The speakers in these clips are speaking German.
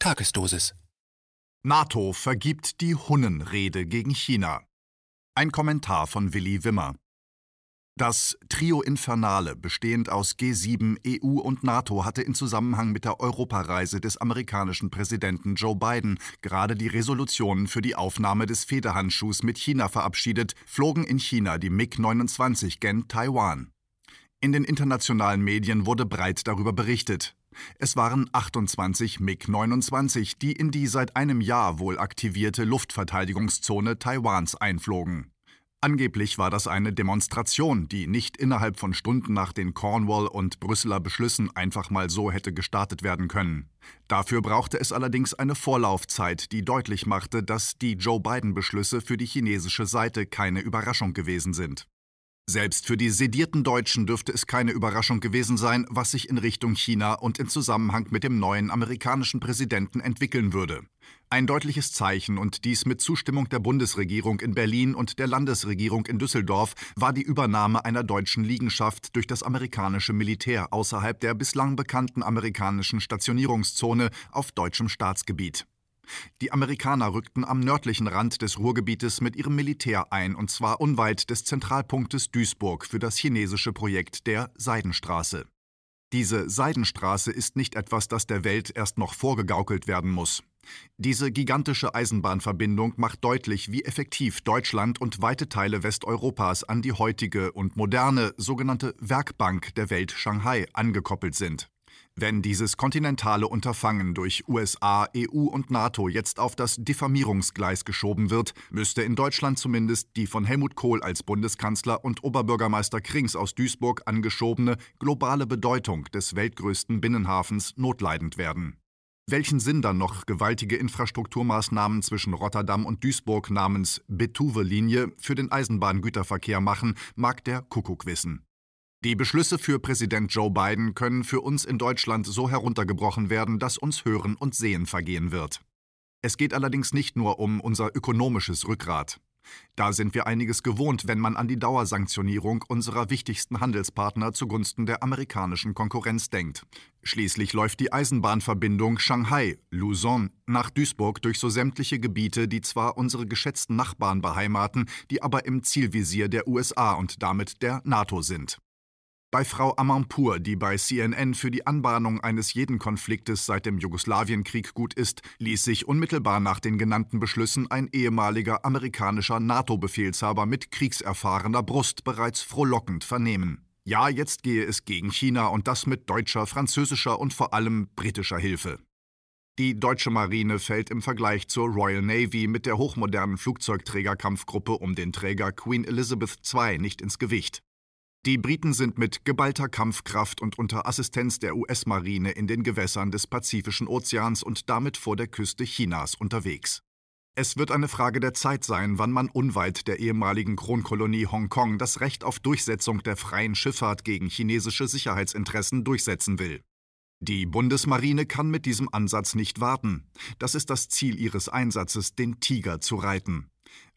Tagesdosis. NATO vergibt die Hunnenrede gegen China. Ein Kommentar von Willi Wimmer. Das Trio Infernale, bestehend aus G7, EU und NATO, hatte in Zusammenhang mit der Europareise des amerikanischen Präsidenten Joe Biden gerade die Resolutionen für die Aufnahme des Federhandschuhs mit China verabschiedet, flogen in China die MiG-29 gen Taiwan. In den internationalen Medien wurde breit darüber berichtet. Es waren 28 MiG-29, die in die seit einem Jahr wohl aktivierte Luftverteidigungszone Taiwans einflogen. Angeblich war das eine Demonstration, die nicht innerhalb von Stunden nach den Cornwall- und Brüsseler Beschlüssen einfach mal so hätte gestartet werden können. Dafür brauchte es allerdings eine Vorlaufzeit, die deutlich machte, dass die Joe Biden-Beschlüsse für die chinesische Seite keine Überraschung gewesen sind. Selbst für die sedierten Deutschen dürfte es keine Überraschung gewesen sein, was sich in Richtung China und in Zusammenhang mit dem neuen amerikanischen Präsidenten entwickeln würde. Ein deutliches Zeichen und dies mit Zustimmung der Bundesregierung in Berlin und der Landesregierung in Düsseldorf war die Übernahme einer deutschen Liegenschaft durch das amerikanische Militär außerhalb der bislang bekannten amerikanischen Stationierungszone auf deutschem Staatsgebiet. Die Amerikaner rückten am nördlichen Rand des Ruhrgebietes mit ihrem Militär ein, und zwar unweit des Zentralpunktes Duisburg für das chinesische Projekt der Seidenstraße. Diese Seidenstraße ist nicht etwas, das der Welt erst noch vorgegaukelt werden muss. Diese gigantische Eisenbahnverbindung macht deutlich, wie effektiv Deutschland und weite Teile Westeuropas an die heutige und moderne sogenannte Werkbank der Welt Shanghai angekoppelt sind. Wenn dieses kontinentale Unterfangen durch USA, EU und NATO jetzt auf das Diffamierungsgleis geschoben wird, müsste in Deutschland zumindest die von Helmut Kohl als Bundeskanzler und Oberbürgermeister Krings aus Duisburg angeschobene globale Bedeutung des weltgrößten Binnenhafens notleidend werden. Welchen Sinn dann noch gewaltige Infrastrukturmaßnahmen zwischen Rotterdam und Duisburg namens Betuwe-Linie für den Eisenbahngüterverkehr machen, mag der Kuckuck wissen. Die Beschlüsse für Präsident Joe Biden können für uns in Deutschland so heruntergebrochen werden, dass uns Hören und Sehen vergehen wird. Es geht allerdings nicht nur um unser ökonomisches Rückgrat. Da sind wir einiges gewohnt, wenn man an die Dauersanktionierung unserer wichtigsten Handelspartner zugunsten der amerikanischen Konkurrenz denkt. Schließlich läuft die Eisenbahnverbindung Shanghai-Luzon nach Duisburg durch so sämtliche Gebiete, die zwar unsere geschätzten Nachbarn beheimaten, die aber im Zielvisier der USA und damit der NATO sind. Bei Frau Amanpour, die bei CNN für die Anbahnung eines jeden Konfliktes seit dem Jugoslawienkrieg gut ist, ließ sich unmittelbar nach den genannten Beschlüssen ein ehemaliger amerikanischer NATO-Befehlshaber mit kriegserfahrener Brust bereits frohlockend vernehmen. Ja, jetzt gehe es gegen China und das mit deutscher, französischer und vor allem britischer Hilfe. Die deutsche Marine fällt im Vergleich zur Royal Navy mit der hochmodernen Flugzeugträgerkampfgruppe um den Träger Queen Elizabeth II nicht ins Gewicht. Die Briten sind mit geballter Kampfkraft und unter Assistenz der US-Marine in den Gewässern des Pazifischen Ozeans und damit vor der Küste Chinas unterwegs. Es wird eine Frage der Zeit sein, wann man unweit der ehemaligen Kronkolonie Hongkong das Recht auf Durchsetzung der freien Schifffahrt gegen chinesische Sicherheitsinteressen durchsetzen will. Die Bundesmarine kann mit diesem Ansatz nicht warten. Das ist das Ziel ihres Einsatzes, den Tiger zu reiten.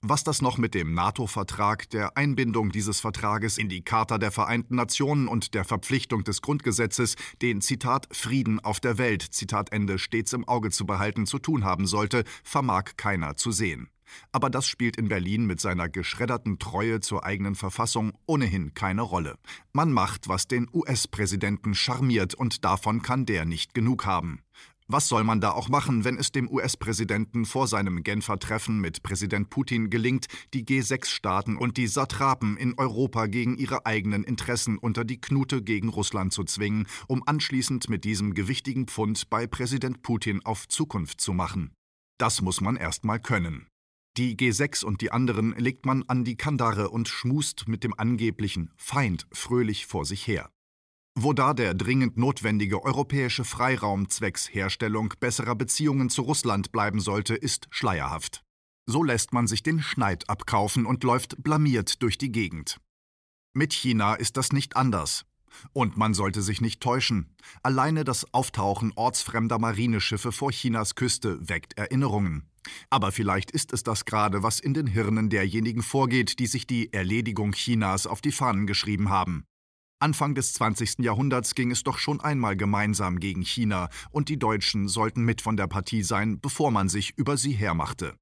Was das noch mit dem NATO-Vertrag, der Einbindung dieses Vertrages in die Charta der Vereinten Nationen und der Verpflichtung des Grundgesetzes, den Zitat Frieden auf der Welt, Zitat Ende, stets im Auge zu behalten, zu tun haben sollte, vermag keiner zu sehen. Aber das spielt in Berlin mit seiner geschredderten Treue zur eigenen Verfassung ohnehin keine Rolle. Man macht, was den US-Präsidenten charmiert, und davon kann der nicht genug haben. Was soll man da auch machen, wenn es dem US-Präsidenten vor seinem Genfer Treffen mit Präsident Putin gelingt, die G6-Staaten und die Satrapen in Europa gegen ihre eigenen Interessen unter die Knute gegen Russland zu zwingen, um anschließend mit diesem gewichtigen Pfund bei Präsident Putin auf Zukunft zu machen? Das muss man erst mal können. Die G6 und die anderen legt man an die Kandare und schmust mit dem angeblichen Feind fröhlich vor sich her. Wo da der dringend notwendige europäische Freiraum zwecks Herstellung besserer Beziehungen zu Russland bleiben sollte, ist schleierhaft. So lässt man sich den Schneid abkaufen und läuft blamiert durch die Gegend. Mit China ist das nicht anders. Und man sollte sich nicht täuschen. Alleine das Auftauchen ortsfremder Marineschiffe vor Chinas Küste weckt Erinnerungen. Aber vielleicht ist es das gerade, was in den Hirnen derjenigen vorgeht, die sich die Erledigung Chinas auf die Fahnen geschrieben haben. Anfang des 20. Jahrhunderts ging es doch schon einmal gemeinsam gegen China, und die Deutschen sollten mit von der Partie sein, bevor man sich über sie hermachte.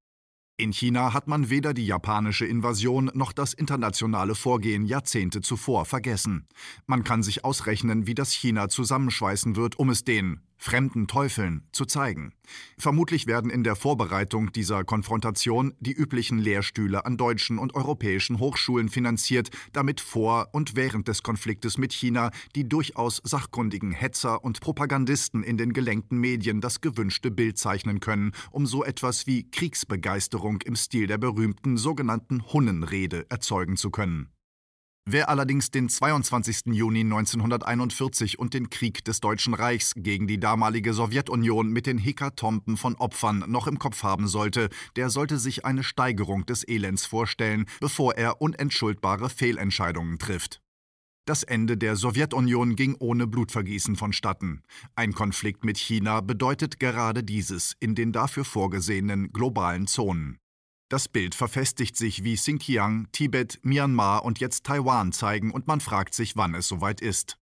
In China hat man weder die japanische Invasion noch das internationale Vorgehen Jahrzehnte zuvor vergessen. Man kann sich ausrechnen, wie das China zusammenschweißen wird, um es den fremden Teufeln zu zeigen. Vermutlich werden in der Vorbereitung dieser Konfrontation die üblichen Lehrstühle an deutschen und europäischen Hochschulen finanziert, damit vor und während des Konfliktes mit China die durchaus sachkundigen Hetzer und Propagandisten in den gelenkten Medien das gewünschte Bild zeichnen können, um so etwas wie Kriegsbegeisterung im Stil der berühmten sogenannten Hunnenrede erzeugen zu können. Wer allerdings den 22. Juni 1941 und den Krieg des Deutschen Reichs gegen die damalige Sowjetunion mit den Hekatomben von Opfern noch im Kopf haben sollte, der sollte sich eine Steigerung des Elends vorstellen, bevor er unentschuldbare Fehlentscheidungen trifft. Das Ende der Sowjetunion ging ohne Blutvergießen vonstatten. Ein Konflikt mit China bedeutet gerade dieses in den dafür vorgesehenen globalen Zonen. Das Bild verfestigt sich, wie Xinjiang, Tibet, Myanmar und jetzt Taiwan zeigen, und man fragt sich, wann es soweit ist.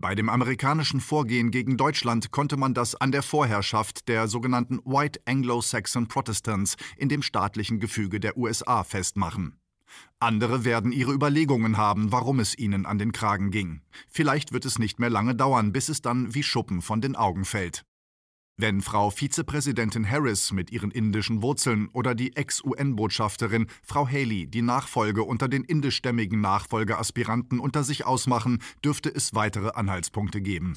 Bei dem amerikanischen Vorgehen gegen Deutschland konnte man das an der Vorherrschaft der sogenannten White Anglo-Saxon Protestants in dem staatlichen Gefüge der USA festmachen. Andere werden ihre Überlegungen haben, warum es ihnen an den Kragen ging. Vielleicht wird es nicht mehr lange dauern, bis es dann wie Schuppen von den Augen fällt. Wenn Frau Vizepräsidentin Harris mit ihren indischen Wurzeln oder die Ex-UN-Botschafterin Frau Haley die Nachfolge unter den indischstämmigen Nachfolgeaspiranten unter sich ausmachen, dürfte es weitere Anhaltspunkte geben.